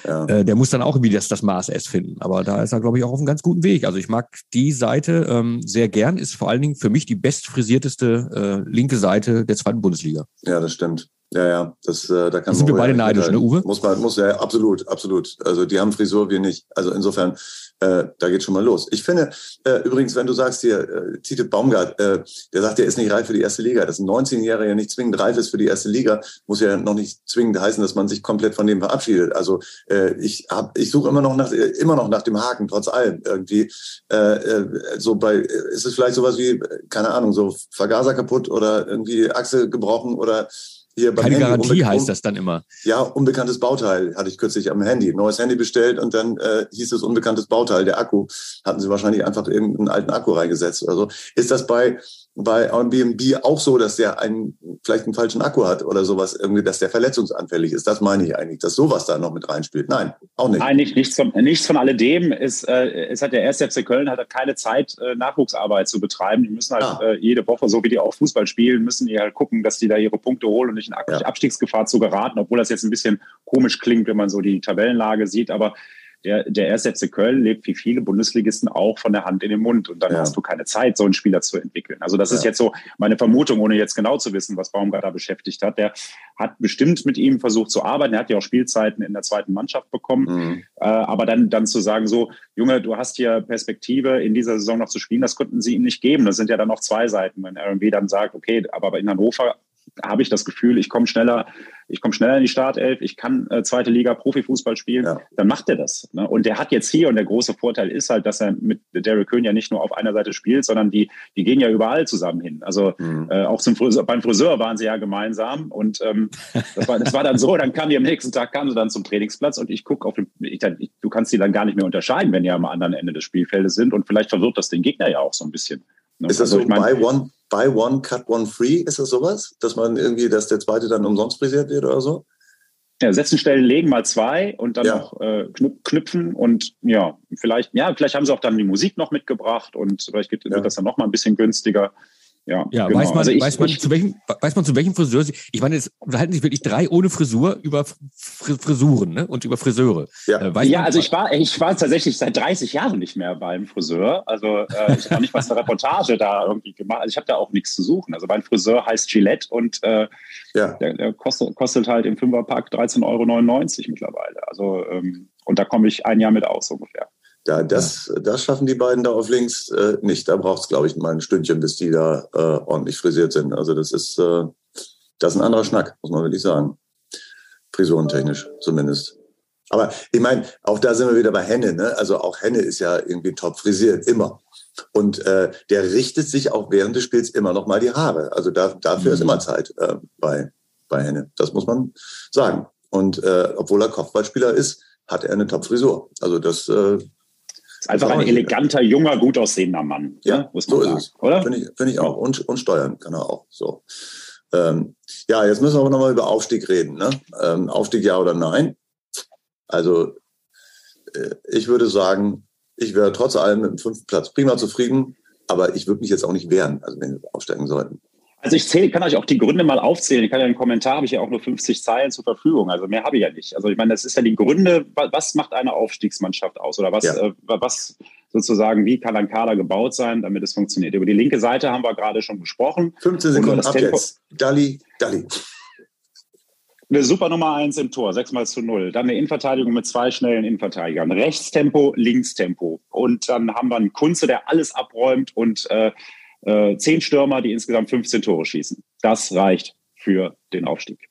[SPEAKER 3] Ja. Äh, der muss dann auch irgendwie das, das Maß S finden. Aber da ist er, glaube ich, auch auf einem ganz guten Weg. Also ich mag die Seite ähm, sehr gern, ist vor allen Dingen für mich die bestfrisierteste äh, linke Seite der zweiten Bundesliga.
[SPEAKER 2] Ja, das stimmt. Ja, ja, das, äh, da kann
[SPEAKER 3] man. sind wir beide neidisch, ne, Uwe?
[SPEAKER 2] Muss man, muss ja, absolut, absolut. Also die haben Frisur, wir nicht. Also insofern, äh, da geht schon mal los. Ich finde, äh, übrigens, wenn du sagst hier, äh, Tite Baumgart, äh, der sagt, der ist nicht reif für die erste Liga. Dass ein 19-Jähriger nicht zwingend reif ist für die erste Liga, muss ja noch nicht zwingend heißen, dass man sich komplett von dem verabschiedet. Also äh, ich hab, ich suche immer noch nach, immer noch nach dem Haken, trotz allem irgendwie. Äh, äh, so bei, ist es vielleicht sowas wie, keine Ahnung, so Vergaser kaputt oder irgendwie Achse gebrochen oder
[SPEAKER 3] hier beim Keine Handy, Garantie heißt das dann immer.
[SPEAKER 2] Ja, unbekanntes Bauteil hatte ich kürzlich am Handy. Neues Handy bestellt und dann äh, hieß es unbekanntes Bauteil. Der Akku hatten sie wahrscheinlich einfach irgendeinen alten Akku reingesetzt oder so. Ist das bei bei Airbnb auch so, dass der einen, vielleicht einen falschen Akku hat oder sowas, irgendwie, dass der verletzungsanfällig ist. Das meine ich eigentlich, dass sowas da noch mit reinspielt. Nein, auch nicht.
[SPEAKER 4] Nein, nicht, nichts, von, nichts von alledem. Es, äh, es hat der 1. FC Köln hat keine Zeit, äh, Nachwuchsarbeit zu betreiben. Die müssen halt ah. äh, jede Woche, so wie die auch Fußball spielen, müssen die halt gucken, dass die da ihre Punkte holen und nicht in Abstiegsgefahr zu geraten, obwohl das jetzt ein bisschen komisch klingt, wenn man so die Tabellenlage sieht. Aber der, der 1. FC Köln lebt wie viele Bundesligisten auch von der Hand in den Mund. Und dann ja. hast du keine Zeit, so einen Spieler zu entwickeln. Also das ja. ist jetzt so meine Vermutung, ohne jetzt genau zu wissen, was Baumgartner beschäftigt hat. Der hat bestimmt mit ihm versucht zu arbeiten. Er hat ja auch Spielzeiten in der zweiten Mannschaft bekommen. Mhm. Äh, aber dann, dann zu sagen, so, Junge, du hast hier Perspektive, in dieser Saison noch zu spielen, das konnten sie ihm nicht geben. Das sind ja dann noch zwei Seiten. Wenn RMW dann sagt, okay, aber in Hannover habe ich das Gefühl, ich komme schneller, ich komme schneller in die Startelf, ich kann äh, zweite Liga Profifußball spielen, ja. dann macht er das. Ne? Und der hat jetzt hier, und der große Vorteil ist halt, dass er mit Derek Köhn ja nicht nur auf einer Seite spielt, sondern die, die gehen ja überall zusammen hin. Also mhm. äh, auch zum Friseur, beim Friseur waren sie ja gemeinsam und ähm, das, war, das war dann so, dann kam die am nächsten Tag, kamen sie dann zum Trainingsplatz und ich gucke auf den, ich, ich, du kannst die dann gar nicht mehr unterscheiden, wenn die am anderen Ende des Spielfeldes sind und vielleicht verwirrt das den Gegner ja auch so ein bisschen.
[SPEAKER 2] Ne? Ist das also, so mein, buy one, buy one, cut one free? Ist das sowas? Dass man irgendwie, dass der zweite dann umsonst frisiert wird oder so?
[SPEAKER 4] Ja, setzen Stellen legen mal zwei und dann ja. noch äh, knüpfen und ja, vielleicht, ja, vielleicht haben sie auch dann die Musik noch mitgebracht und vielleicht wird, ja. das dann noch mal ein bisschen günstiger.
[SPEAKER 3] Ja, ja genau. weiß, man, also ich, weiß, man ich, zu welchem, weiß man zu welchem Friseur sie, ich meine, es unterhalten sich wirklich drei ohne Frisur über Frisuren ne? und über Friseure.
[SPEAKER 4] Ja, äh, ja also ich war, ich war tatsächlich seit 30 Jahren nicht mehr beim Friseur. Also äh, ich habe nicht was eine Reportage da irgendwie gemacht. Also ich habe da auch nichts zu suchen. Also mein Friseur heißt Gillette und äh, ja. der, der kostet, kostet halt im Fünferpack 13,99 Euro mittlerweile. Also ähm, und da komme ich ein Jahr mit aus ungefähr.
[SPEAKER 2] Ja, das, das schaffen die beiden da auf links äh, nicht. Da braucht es, glaube ich, mal ein Stündchen, bis die da äh, ordentlich frisiert sind. Also das ist, äh, das ist ein anderer Schnack, muss man wirklich sagen. Frisurentechnisch zumindest. Aber ich meine, auch da sind wir wieder bei Henne. Ne? Also auch Henne ist ja irgendwie top frisiert, immer. Und äh, der richtet sich auch während des Spiels immer noch mal die Haare. Also da, dafür mhm. ist immer Zeit äh, bei, bei Henne. Das muss man sagen. Und äh, obwohl er Kopfballspieler ist, hat er eine Top-Frisur. Also das äh,
[SPEAKER 4] ist einfach ein eleganter, junger, gut aussehender Mann.
[SPEAKER 2] Ja, ne? muss man so sagen, ist es. Oder? Finde ich, find ich auch. Und, und steuern kann er auch. So. Ähm, ja, jetzt müssen wir aber nochmal über Aufstieg reden. Ne? Ähm, Aufstieg ja oder nein? Also äh, ich würde sagen, ich wäre trotz allem mit dem fünften Platz prima zufrieden, aber ich würde mich jetzt auch nicht wehren, also wenn wir aufsteigen sollten.
[SPEAKER 4] Also ich zähle, kann euch auch die Gründe mal aufzählen. Ich kann ja einen Kommentar, habe ich ja auch nur 50 Zeilen zur Verfügung. Also mehr habe ich ja nicht. Also ich meine, das ist ja die Gründe, was macht eine Aufstiegsmannschaft aus? Oder was, ja. äh, was sozusagen, wie kann ein Kader gebaut sein, damit es funktioniert? Über die linke Seite haben wir gerade schon besprochen.
[SPEAKER 2] 15 Sekunden ab Tempo. jetzt. Dalli, Dalli.
[SPEAKER 4] Eine super Nummer eins im Tor, 6 mal zu 0. Dann eine Innenverteidigung mit zwei schnellen Innenverteidigern. Rechtstempo, Linkstempo. Und dann haben wir einen Kunze, der alles abräumt und äh, äh, zehn Stürmer, die insgesamt 15 Tore schießen. Das reicht für den Aufstieg.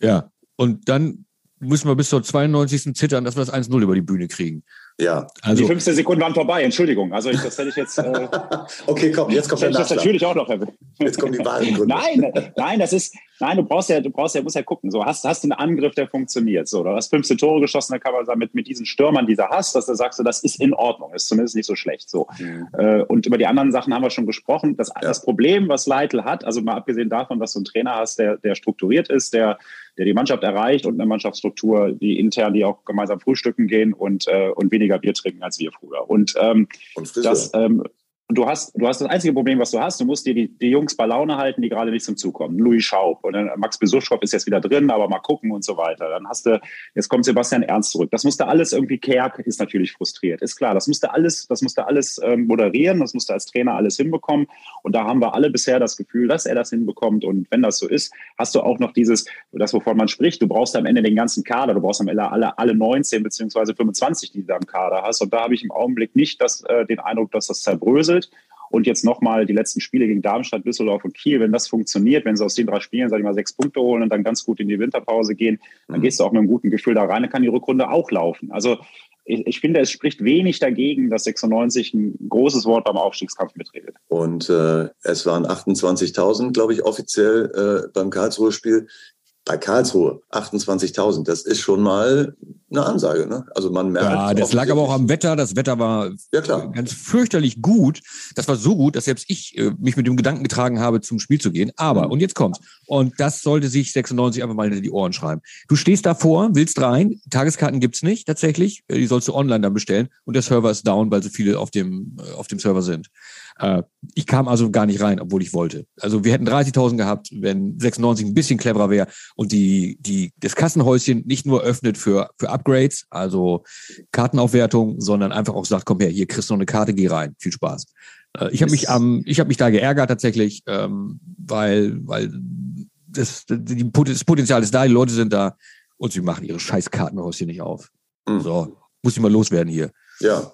[SPEAKER 3] Ja, und dann müssen wir bis zur 92. zittern, dass wir das 1-0 über die Bühne kriegen.
[SPEAKER 2] Ja.
[SPEAKER 4] Also, die 15 Sekunden waren vorbei, Entschuldigung. Also ich, das hätte ich jetzt. Äh,
[SPEAKER 2] okay, komm, jetzt kommt der
[SPEAKER 4] das natürlich auch noch
[SPEAKER 2] Jetzt kommen die wahren Gründe.
[SPEAKER 4] nein, nein, das ist, nein, du brauchst ja, du brauchst ja, musst ja gucken. So, hast, hast du einen Angriff, der funktioniert. So, du hast 15 Tore geschossen, da kann man sagen, mit, mit diesen Stürmern, die du hast, dass du sagst, das ist in Ordnung, ist zumindest nicht so schlecht. So. Mhm. Äh, und über die anderen Sachen haben wir schon gesprochen. Das, ja. das Problem, was Leitl hat, also mal abgesehen davon, dass du einen Trainer hast, der, der strukturiert ist, der der die Mannschaft erreicht und eine Mannschaftsstruktur, die intern, die auch gemeinsam frühstücken gehen und, äh, und weniger Bier trinken als wir früher. Und, ähm, und das, ähm, und du hast, du hast das einzige Problem, was du hast. Du musst dir die, die Jungs bei Laune halten, die gerade nicht zum Zug kommen. Louis Schaub und dann Max Besuschkow ist jetzt wieder drin, aber mal gucken und so weiter. Dann hast du, jetzt kommt Sebastian Ernst zurück. Das musste alles irgendwie, Kerk ist natürlich frustriert. Ist klar, das musste alles, das musste alles ähm, moderieren, das musste als Trainer alles hinbekommen. Und da haben wir alle bisher das Gefühl, dass er das hinbekommt. Und wenn das so ist, hast du auch noch dieses, das, wovon man spricht, du brauchst am Ende den ganzen Kader. Du brauchst am Ende alle, alle 19 beziehungsweise 25, die du da im Kader hast. Und da habe ich im Augenblick nicht das, äh, den Eindruck, dass das zerbröselt. Und jetzt nochmal die letzten Spiele gegen Darmstadt, Düsseldorf und Kiel. Wenn das funktioniert, wenn sie aus den drei Spielen, sag ich mal, sechs Punkte holen und dann ganz gut in die Winterpause gehen, dann mhm. gehst du auch mit einem guten Gefühl da rein, dann kann die Rückrunde auch laufen. Also ich, ich finde, es spricht wenig dagegen, dass 96 ein großes Wort beim Aufstiegskampf mitredet.
[SPEAKER 2] Und äh, es waren 28.000, glaube ich, offiziell äh, beim Karlsruhe-Spiel. Bei Karlsruhe 28.000, das ist schon mal eine Ansage. Ne? Also man merkt.
[SPEAKER 3] Ja, das lag aber auch am Wetter. Das Wetter war
[SPEAKER 2] ja, klar.
[SPEAKER 3] ganz fürchterlich gut. Das war so gut, dass selbst ich äh, mich mit dem Gedanken getragen habe, zum Spiel zu gehen. Aber, mhm. und jetzt kommt's. Und das sollte sich 96 einfach mal in die Ohren schreiben. Du stehst davor, willst rein, Tageskarten gibt's nicht tatsächlich. Äh, die sollst du online dann bestellen. Und der Server ist down, weil so viele auf dem, äh, auf dem Server sind. Äh, ich kam also gar nicht rein, obwohl ich wollte. Also wir hätten 30.000 gehabt, wenn 96 ein bisschen cleverer wäre und die, die, das Kassenhäuschen nicht nur öffnet für, für Upgrades, also Kartenaufwertung, sondern einfach auch sagt, komm her, hier kriegst du noch eine Karte, geh rein, viel Spaß. Äh, ich habe mich am, ich habe mich da geärgert tatsächlich, ähm, weil, weil das, das Potenzial ist da, die Leute sind da und sie machen ihre scheiß Kartenhäuschen nicht auf. Mhm. So, muss ich mal loswerden hier.
[SPEAKER 2] Ja,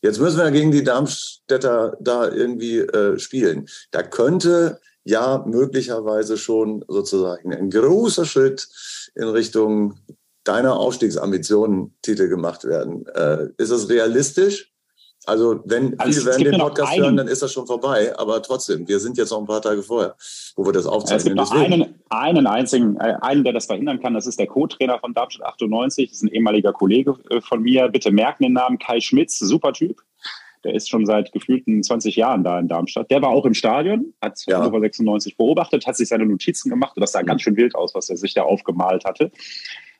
[SPEAKER 2] Jetzt müssen wir gegen die Darmstädter da irgendwie äh, spielen. Da könnte ja möglicherweise schon sozusagen ein großer Schritt in Richtung deiner Aufstiegsambitionen Titel gemacht werden. Äh, ist das realistisch? Also wenn also viele werden den Podcast hören, dann ist das schon vorbei. Aber trotzdem, wir sind jetzt noch ein paar Tage vorher, wo wir das aufzeichnen. Es
[SPEAKER 4] gibt noch einen, einen einzigen, äh, einen, der das verhindern kann. Das ist der Co-Trainer von Darmstadt 98. Das ist ein ehemaliger Kollege äh, von mir. Bitte merken den Namen Kai Schmitz, super Typ. Der ist schon seit gefühlten 20 Jahren da in Darmstadt. Der war auch im Stadion, hat ja. Hannover 96 beobachtet, hat sich seine Notizen gemacht. Das sah ganz schön wild aus, was er sich da aufgemalt hatte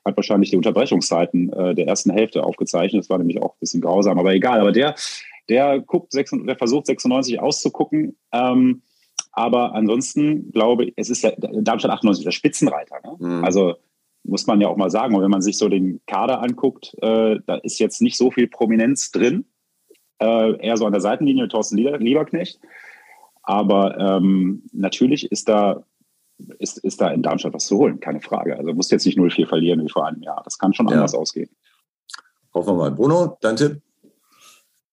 [SPEAKER 4] hat wahrscheinlich die Unterbrechungszeiten äh, der ersten Hälfte aufgezeichnet. Das war nämlich auch ein bisschen grausam, aber egal. Aber der, der guckt, der versucht 96 auszugucken. Ähm, aber ansonsten glaube ich, es ist der, Darmstadt 98 der Spitzenreiter. Ne? Mhm. Also muss man ja auch mal sagen. Und wenn man sich so den Kader anguckt, äh, da ist jetzt nicht so viel Prominenz drin. Äh, eher so an der Seitenlinie Thorsten Lieberknecht. Aber ähm, natürlich ist da ist, ist da in Darmstadt was zu holen, keine Frage. Also muss jetzt nicht 0-4 verlieren wie vor einem Jahr. Das kann schon ja. anders ausgehen.
[SPEAKER 2] Hoffen wir mal. Bruno, dein Tipp?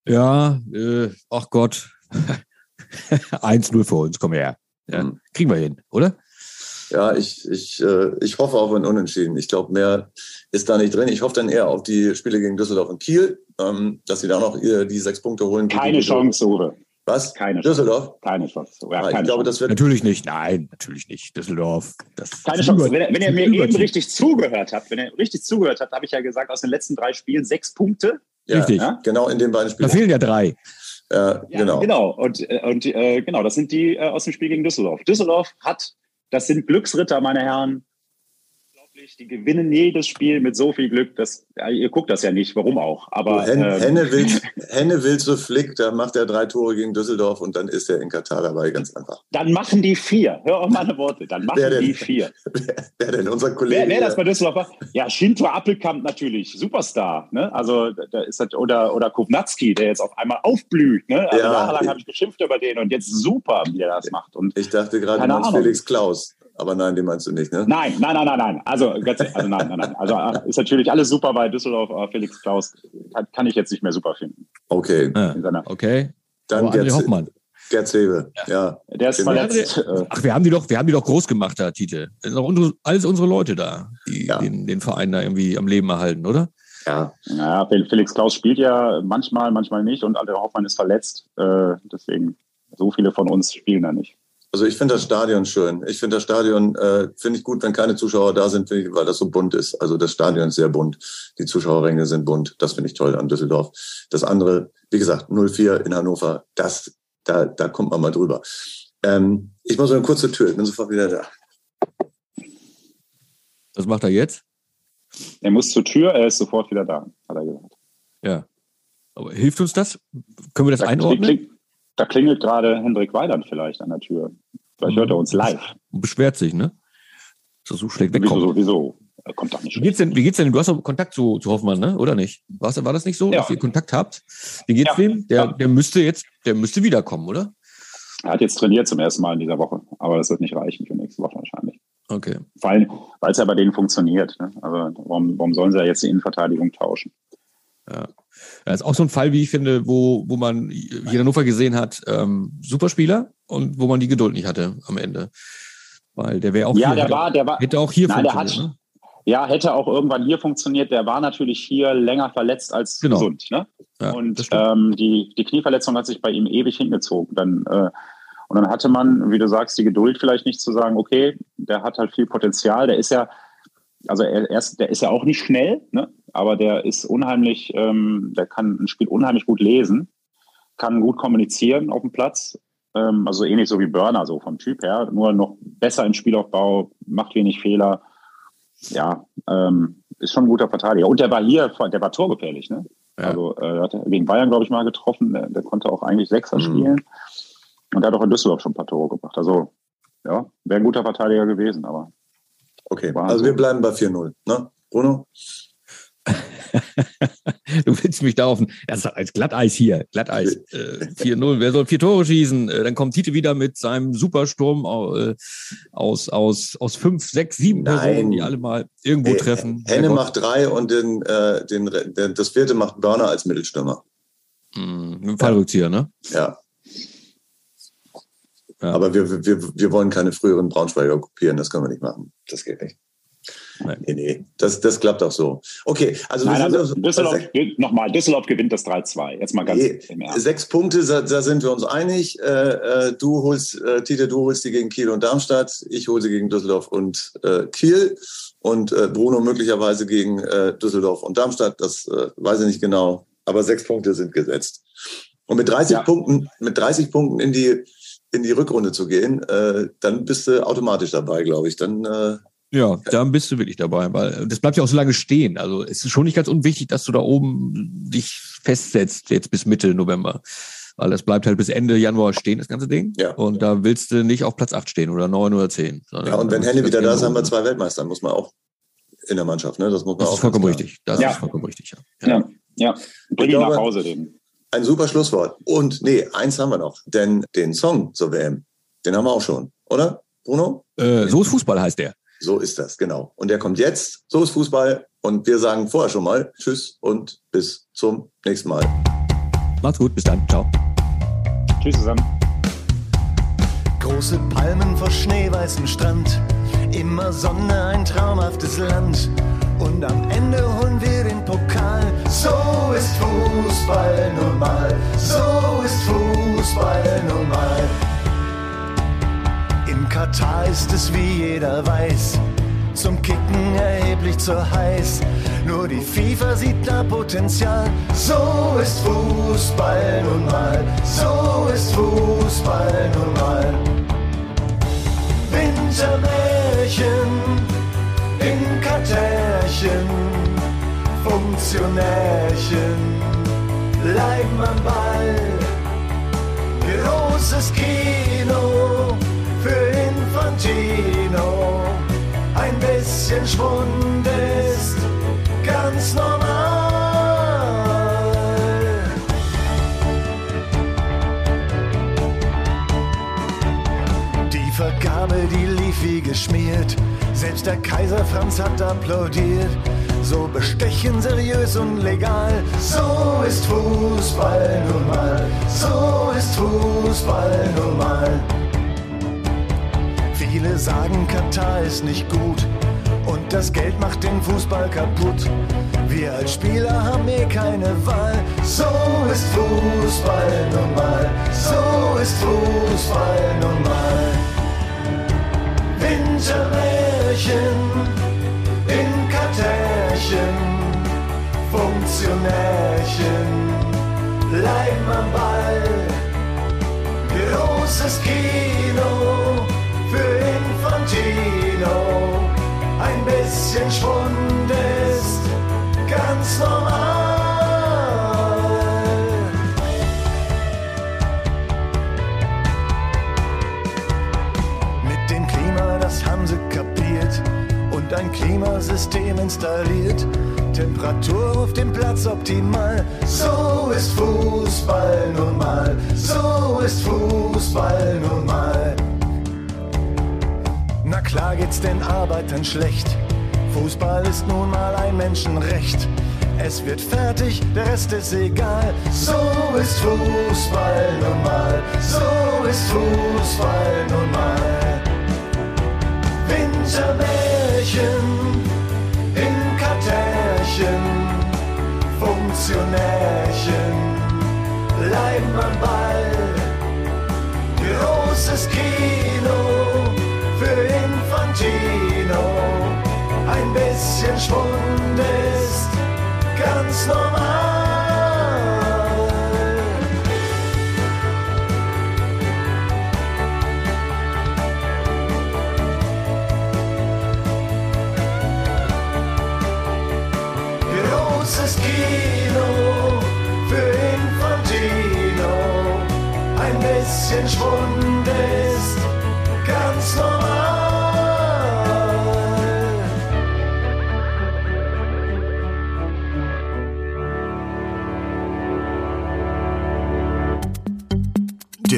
[SPEAKER 3] Ja, äh, ach Gott. 1-0 für uns, komm her. Ja, mhm. Kriegen wir hin, oder?
[SPEAKER 2] Ja, ich, ich, äh, ich hoffe auf ein Unentschieden. Ich glaube, mehr ist da nicht drin. Ich hoffe dann eher auf die Spiele gegen Düsseldorf und Kiel, ähm, dass sie da noch die sechs Punkte holen.
[SPEAKER 4] Keine Chance, Uwe.
[SPEAKER 2] Was?
[SPEAKER 4] Keine
[SPEAKER 2] Düsseldorf?
[SPEAKER 4] Keine Chance.
[SPEAKER 3] Ja, keine ich glaube, das wird natürlich nicht. Nein, natürlich nicht. Düsseldorf.
[SPEAKER 4] Das keine Chance. Wenn, wenn ihr mir eben richtig zugehört habt, wenn ihr richtig zugehört habt, habe ich ja gesagt, aus den letzten drei Spielen sechs Punkte.
[SPEAKER 2] Ja, richtig. Ja? Genau in den beiden Spielen.
[SPEAKER 3] Da fehlen ja drei.
[SPEAKER 2] Äh, ja, genau.
[SPEAKER 4] Genau. Und, äh, und äh, genau, das sind die äh, aus dem Spiel gegen Düsseldorf. Düsseldorf hat, das sind Glücksritter, meine Herren, unglaublich. Die gewinnen jedes Spiel mit so viel Glück. Dass, ja, ihr guckt das ja nicht, warum auch. Aber,
[SPEAKER 2] Hen, ähm, Henne, will, Henne will zu Flick, da macht er drei Tore gegen Düsseldorf und dann ist er in Katar dabei, ganz einfach.
[SPEAKER 4] Dann machen die vier. Hör auf meine Worte. Dann machen denn, die vier.
[SPEAKER 2] Wer, wer, denn? Unser Kollege?
[SPEAKER 4] Wer, wer das bei Düsseldorf war? Ja, Shinto Appelkamp natürlich. Superstar. Ne? Also, da ist das, oder, oder Kubnatski, der jetzt auf einmal aufblüht. Ne? Also, ja, jahrelang habe ich geschimpft über den und jetzt super, wie er das macht. Und
[SPEAKER 2] ich dachte gerade, Felix Klaus. Aber nein, den meinst du nicht, ne?
[SPEAKER 4] Nein, nein, nein, nein, nein. Also, also nein, nein, nein. Also äh, ist natürlich alles super bei Düsseldorf, aber Felix Klaus kann, kann ich jetzt nicht mehr super finden.
[SPEAKER 2] Okay.
[SPEAKER 3] Ja, okay.
[SPEAKER 2] Dann Gerd, Hoffmann. Gerd Zebe, ja.
[SPEAKER 4] ja. Der ist verletzt.
[SPEAKER 3] Ach, wir haben die doch, wir haben die doch groß gemacht, da, Tite. Das sind doch unsere, alles unsere Leute da, die ja. den, den Verein da irgendwie am Leben erhalten, oder?
[SPEAKER 4] Ja. ja, Felix Klaus spielt ja manchmal, manchmal nicht und Alter Hoffmann ist verletzt. Äh, deswegen, so viele von uns spielen da nicht.
[SPEAKER 2] Also ich finde das Stadion schön. Ich finde das Stadion, äh, finde ich gut, wenn keine Zuschauer da sind, weil das so bunt ist. Also das Stadion ist sehr bunt. Die Zuschauerränge sind bunt. Das finde ich toll an Düsseldorf. Das andere, wie gesagt, 04 in Hannover, das, da, da kommt man mal drüber. Ähm, ich mache so eine kurze Tür, ich bin sofort wieder da.
[SPEAKER 3] Was macht er jetzt?
[SPEAKER 4] Er muss zur Tür, er ist sofort wieder da, hat er gesagt.
[SPEAKER 3] Ja. Aber hilft uns das? Können wir das da einordnen?
[SPEAKER 4] Da klingelt gerade Hendrik Weiland vielleicht an der Tür. Vielleicht hört er uns live.
[SPEAKER 3] Und beschwert sich, ne? So, so schlecht wegkommt.
[SPEAKER 4] Wieso, wieso? Kommt doch nicht
[SPEAKER 3] wie geht's denn, wie geht's denn? Du hast doch Kontakt zu, zu Hoffmann, ne? Oder nicht? War's, war das nicht so, ja. dass ihr Kontakt habt? Wie geht's ja. dem? Der, der müsste jetzt, der müsste wiederkommen, oder?
[SPEAKER 4] Er hat jetzt trainiert zum ersten Mal in dieser Woche, aber das wird nicht reichen für nächste Woche wahrscheinlich.
[SPEAKER 3] Okay.
[SPEAKER 4] Weil es ja bei denen funktioniert. Ne? Also warum, warum sollen sie ja jetzt die Innenverteidigung tauschen?
[SPEAKER 3] Ja. Das ist auch so ein Fall, wie ich finde, wo, wo man hier in Hannover gesehen hat, ähm, Superspieler und wo man die Geduld nicht hatte am Ende. Weil der wäre auch
[SPEAKER 4] ja,
[SPEAKER 3] hier,
[SPEAKER 4] der hätte, war, der war,
[SPEAKER 3] hätte auch hier nein, funktioniert. Hat, ne?
[SPEAKER 4] Ja, hätte auch irgendwann hier funktioniert. Der war natürlich hier länger verletzt als genau. gesund. Ne? Ja, und ähm, die, die Knieverletzung hat sich bei ihm ewig hingezogen. Dann, äh, und dann hatte man, wie du sagst, die Geduld vielleicht nicht zu sagen, okay, der hat halt viel Potenzial. Der ist ja, also er, er ist, der ist ja auch nicht schnell, ne? Aber der ist unheimlich, ähm, der kann ein Spiel unheimlich gut lesen, kann gut kommunizieren auf dem Platz. Ähm, also ähnlich so wie Burner, so vom Typ her, nur noch besser im Spielaufbau, macht wenig Fehler. Ja, ähm, ist schon ein guter Verteidiger. Und der war hier, der war torgefährlich, ne? Ja. Also äh, hat gegen Bayern, glaube ich, mal getroffen. Der, der konnte auch eigentlich Sechser mhm. spielen. Und der hat auch in Düsseldorf schon ein paar Tore gemacht. Also, ja, wäre ein guter Verteidiger gewesen, aber.
[SPEAKER 2] Okay, also wir bleiben bei 4-0, ne? Bruno?
[SPEAKER 3] du willst mich da auf das ist als Glatteis hier, Glatteis. Äh, 4-0, wer soll vier Tore schießen? Äh, dann kommt Tite wieder mit seinem Supersturm äh, aus, aus, aus fünf, sechs, sieben Nein. Personen, die alle mal irgendwo äh, treffen.
[SPEAKER 2] Henne macht drei und den, äh, den, den, das vierte macht Börner als Mittelstürmer.
[SPEAKER 3] Mhm, mit dem Fallrückzieher, ne?
[SPEAKER 2] Ja. ja. Aber wir, wir, wir wollen keine früheren Braunschweiger kopieren, das können wir nicht machen. Das geht nicht. Nein. Nee, nee, das, das klappt auch so. Okay, also,
[SPEAKER 4] Nein, also Düsseldorf, nochmal, Düsseldorf gewinnt das 3-2. Jetzt mal ganz nee,
[SPEAKER 2] Sechs Punkte, da, da, sind wir uns einig. Äh, äh, du holst, äh, Tite, du holst die gegen Kiel und Darmstadt. Ich hole sie gegen Düsseldorf und äh, Kiel. Und äh, Bruno möglicherweise gegen äh, Düsseldorf und Darmstadt. Das äh, weiß ich nicht genau. Aber sechs Punkte sind gesetzt. Und mit 30 ja. Punkten, mit 30 Punkten in die, in die Rückrunde zu gehen, äh, dann bist du automatisch dabei, glaube ich. Dann äh,
[SPEAKER 3] ja, dann bist du wirklich dabei, weil das bleibt ja auch so lange stehen. Also es ist schon nicht ganz unwichtig, dass du da oben dich festsetzt, jetzt bis Mitte November. Weil das bleibt halt bis Ende Januar stehen, das ganze Ding. Ja. Und da willst du nicht auf Platz 8 stehen oder 9 oder 10.
[SPEAKER 2] Ja, und wenn Henne wieder da ist, haben wir zwei Weltmeister, muss man auch in der Mannschaft, ne?
[SPEAKER 3] Das
[SPEAKER 2] muss man das
[SPEAKER 3] auch. Ist vollkommen richtig. Das ja. ist vollkommen richtig,
[SPEAKER 4] ja. Ja, ja. Bring ihn nach Hause, den.
[SPEAKER 2] Ein super Schlusswort. Und nee, eins haben wir noch. Denn den Song zur WM, den haben wir auch schon, oder, Bruno?
[SPEAKER 3] Äh, so ist Fußball, heißt der.
[SPEAKER 2] So ist das, genau. Und der kommt jetzt. So ist Fußball. Und wir sagen vorher schon mal Tschüss und bis zum nächsten Mal.
[SPEAKER 3] Macht's gut, bis dann. Ciao.
[SPEAKER 4] Tschüss zusammen.
[SPEAKER 5] Große Palmen vor schneeweißem Strand. Immer Sonne, ein traumhaftes Land. Und am Ende holen wir den Pokal. So ist Fußball nun mal. So ist Fußball nun In Katar ist es, wie jeder weiß, zum Kicken erheblich zu heiß. Nur die FIFA sieht da Potenzial. So ist Fußball nun mal, so ist Fußball nun mal. Wintermärchen in Kartärchen, Funktionärchen, bleiben am Ball. Großes Kino Infantino. Ein bisschen Schwund ist ganz normal. Die Vergabe, die lief wie geschmiert. Selbst der Kaiser Franz hat applaudiert. So bestechen, seriös und legal. So ist Fußball nun mal. So ist Fußball nun mal. Viele sagen, Katar ist nicht gut und das Geld macht den Fußball kaputt. Wir als Spieler haben eh keine Wahl. So ist Fußball nun mal. So ist Fußball nun mal. Wintermärchen in Kartärchen, Funktionärchen, bleiben am Ball. Großes Kino für Infantino. Ein bisschen Schwund ist ganz normal. Mit dem Klima, das haben sie kapiert und ein Klimasystem installiert. Temperatur auf dem Platz optimal. So ist Fußball nun mal. So ist Fußball nun mal. Klar geht's den Arbeitern schlecht. Fußball ist nun mal ein Menschenrecht. Es wird fertig, der Rest ist egal. So ist Fußball nun mal. So ist Fußball nun mal. Wintermärchen in Kartärchen, Funktionärchen, bleiben am Ball. Großes für Cappuccino. Ein bisschen Schwund ist ganz normal. Großes Kino für Infantino. Ein bisschen Schwund.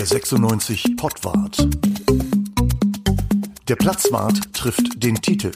[SPEAKER 1] 96 Pottwart. Der Platzwart trifft den Titel.